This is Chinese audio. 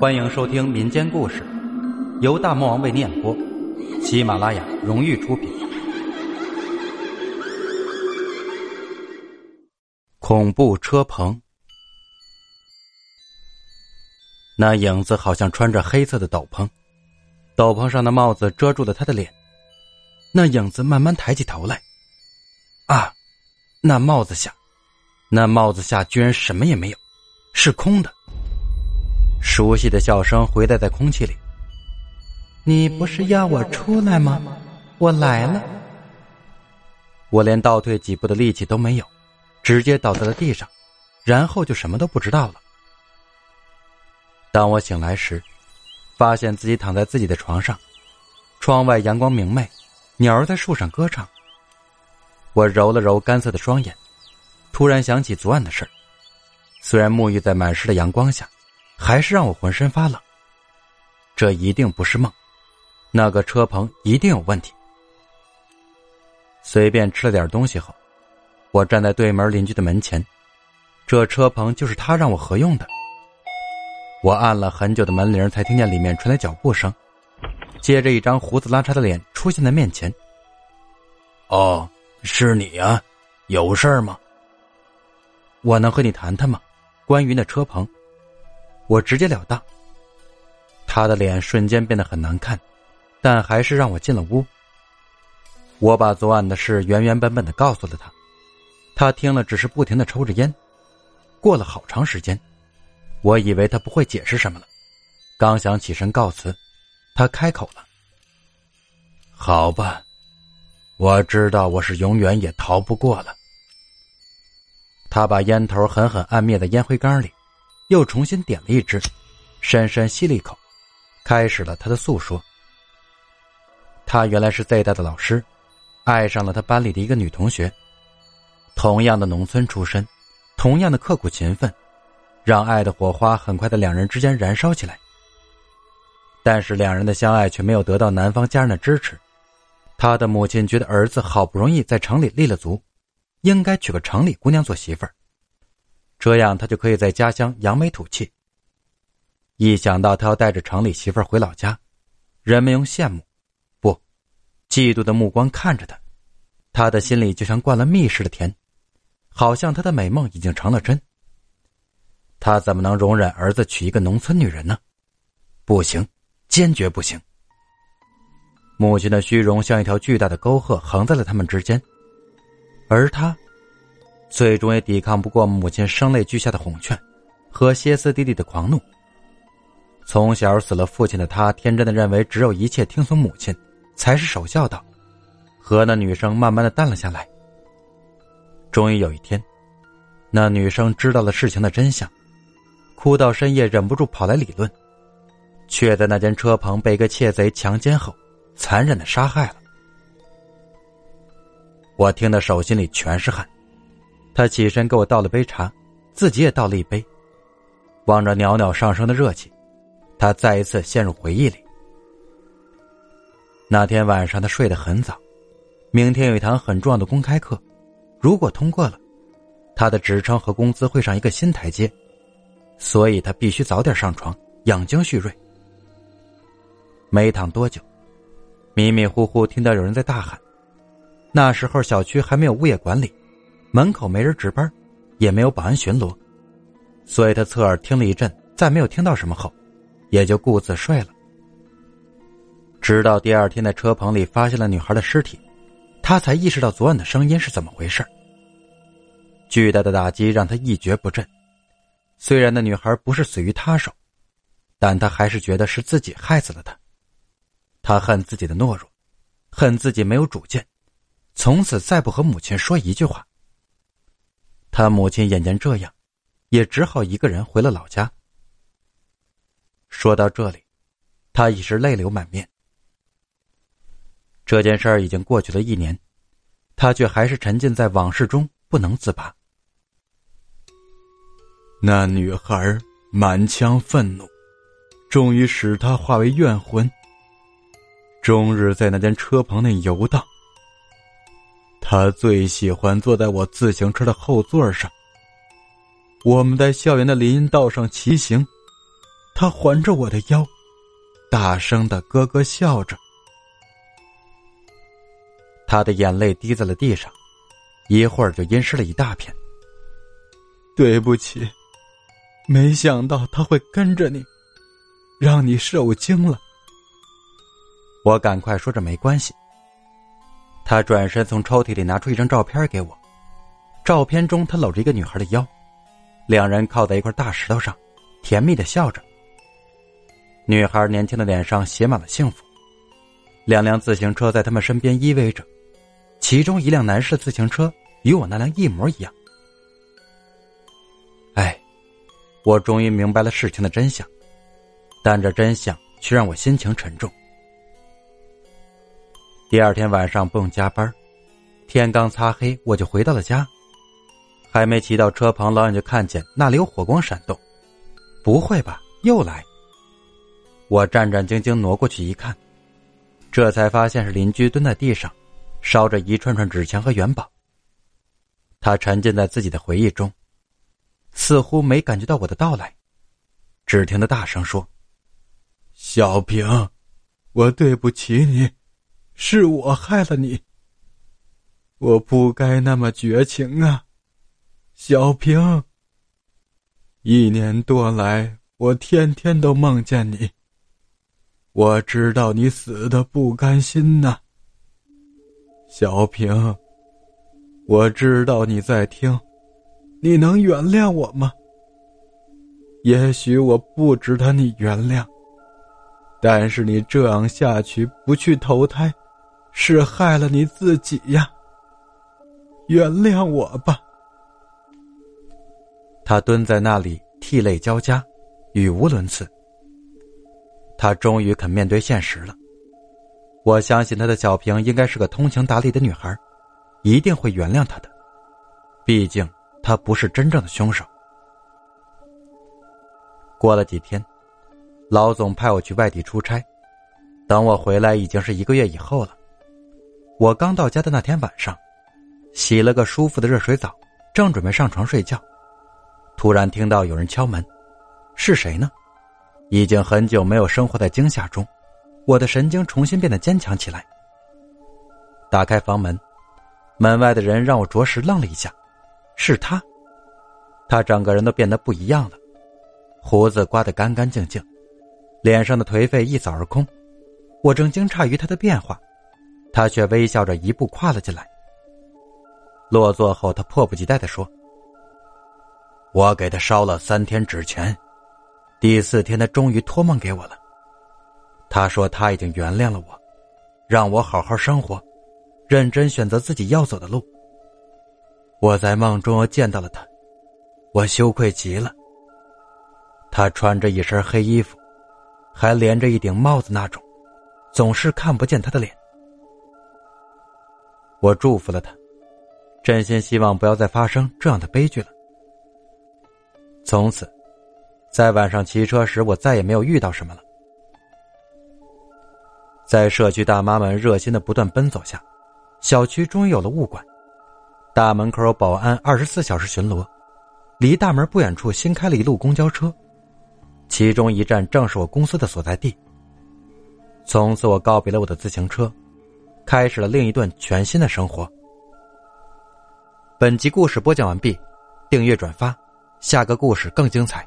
欢迎收听民间故事，由大魔王为你演播，喜马拉雅荣誉出品。恐怖车棚，那影子好像穿着黑色的斗篷，斗篷上的帽子遮住了他的脸。那影子慢慢抬起头来，啊，那帽子下，那帽子下居然什么也没有，是空的。熟悉的笑声回荡在空气里。你不是要我出来吗？我来了。我连倒退几步的力气都没有，直接倒在了地上，然后就什么都不知道了。当我醒来时，发现自己躺在自己的床上，窗外阳光明媚，鸟儿在树上歌唱。我揉了揉干涩的双眼，突然想起昨晚的事虽然沐浴在满室的阳光下。还是让我浑身发冷。这一定不是梦，那个车棚一定有问题。随便吃了点东西后，我站在对门邻居的门前，这车棚就是他让我合用的。我按了很久的门铃，才听见里面传来脚步声，接着一张胡子拉碴的脸出现在面前。哦，是你啊，有事儿吗？我能和你谈谈吗？关于那车棚。我直截了当。他的脸瞬间变得很难看，但还是让我进了屋。我把昨晚的事原原本本的告诉了他，他听了只是不停的抽着烟。过了好长时间，我以为他不会解释什么了，刚想起身告辞，他开口了：“好吧，我知道我是永远也逃不过了。”他把烟头狠狠按灭在烟灰缸里。又重新点了一支，深深吸了一口，开始了他的诉说。他原来是 Z 大的老师，爱上了他班里的一个女同学。同样的农村出身，同样的刻苦勤奋，让爱的火花很快在两人之间燃烧起来。但是两人的相爱却没有得到男方家人的支持。他的母亲觉得儿子好不容易在城里立了足，应该娶个城里姑娘做媳妇儿。这样，他就可以在家乡扬眉吐气。一想到他要带着城里媳妇儿回老家，人们用羡慕、不，嫉妒的目光看着他，他的心里就像灌了蜜似的甜，好像他的美梦已经成了真。他怎么能容忍儿子娶一个农村女人呢？不行，坚决不行。母亲的虚荣像一条巨大的沟壑，横在了他们之间，而他。最终也抵抗不过母亲声泪俱下的哄劝，和歇斯底里的狂怒。从小死了父亲的他，天真的认为只有一切听从母亲，才是守孝道。和那女生慢慢的淡了下来。终于有一天，那女生知道了事情的真相，哭到深夜，忍不住跑来理论，却在那间车棚被一个窃贼强奸后，残忍的杀害了。我听得手心里全是汗。他起身给我倒了杯茶，自己也倒了一杯。望着袅袅上升的热气，他再一次陷入回忆里。那天晚上他睡得很早，明天有一堂很重要的公开课，如果通过了，他的职称和工资会上一个新台阶，所以他必须早点上床养精蓄锐。没躺多久，迷迷糊糊听到有人在大喊，那时候小区还没有物业管理。门口没人值班，也没有保安巡逻，所以他侧耳听了一阵，再没有听到什么后，也就顾自睡了。直到第二天在车棚里发现了女孩的尸体，他才意识到昨晚的声音是怎么回事。巨大的打击让他一蹶不振。虽然那女孩不是死于他手，但他还是觉得是自己害死了她。他恨自己的懦弱，恨自己没有主见，从此再不和母亲说一句话。他母亲眼见这样，也只好一个人回了老家。说到这里，他已是泪流满面。这件事儿已经过去了一年，他却还是沉浸在往事中不能自拔。那女孩满腔愤怒，终于使他化为怨魂，终日在那间车棚内游荡。他最喜欢坐在我自行车的后座上。我们在校园的林荫道上骑行，他环着我的腰，大声的咯咯笑着。他的眼泪滴在了地上，一会儿就阴湿了一大片。对不起，没想到他会跟着你，让你受惊了。我赶快说着没关系。他转身从抽屉里拿出一张照片给我，照片中他搂着一个女孩的腰，两人靠在一块大石头上，甜蜜的笑着。女孩年轻的脸上写满了幸福，两辆自行车在他们身边依偎着，其中一辆男士自行车与我那辆一模一样。哎，我终于明白了事情的真相，但这真相却让我心情沉重。第二天晚上不用加班，天刚擦黑我就回到了家，还没骑到车旁，老远就看见那里有火光闪动。不会吧，又来！我战战兢兢挪过去一看，这才发现是邻居蹲在地上，烧着一串串纸钱和元宝。他沉浸在自己的回忆中，似乎没感觉到我的到来，只听他大声说：“小平，我对不起你。”是我害了你，我不该那么绝情啊，小平。一年多来，我天天都梦见你。我知道你死的不甘心呐，小平。我知道你在听，你能原谅我吗？也许我不值得你原谅，但是你这样下去，不去投胎。是害了你自己呀！原谅我吧。他蹲在那里，涕泪交加，语无伦次。他终于肯面对现实了。我相信他的小平应该是个通情达理的女孩，一定会原谅他的。毕竟他不是真正的凶手。过了几天，老总派我去外地出差，等我回来已经是一个月以后了。我刚到家的那天晚上，洗了个舒服的热水澡，正准备上床睡觉，突然听到有人敲门，是谁呢？已经很久没有生活在惊吓中，我的神经重新变得坚强起来。打开房门，门外的人让我着实愣了一下，是他，他整个人都变得不一样了，胡子刮得干干净净，脸上的颓废一扫而空，我正惊诧于他的变化。他却微笑着一步跨了进来。落座后，他迫不及待的说：“我给他烧了三天纸钱，第四天他终于托梦给我了。他说他已经原谅了我，让我好好生活，认真选择自己要走的路。我在梦中见到了他，我羞愧极了。他穿着一身黑衣服，还连着一顶帽子，那种，总是看不见他的脸。”我祝福了他，真心希望不要再发生这样的悲剧了。从此，在晚上骑车时，我再也没有遇到什么了。在社区大妈们热心的不断奔走下，小区终于有了物管。大门口有保安二十四小时巡逻，离大门不远处新开了一路公交车，其中一站正是我公司的所在地。从此，我告别了我的自行车。开始了另一段全新的生活。本集故事播讲完毕，订阅转发，下个故事更精彩。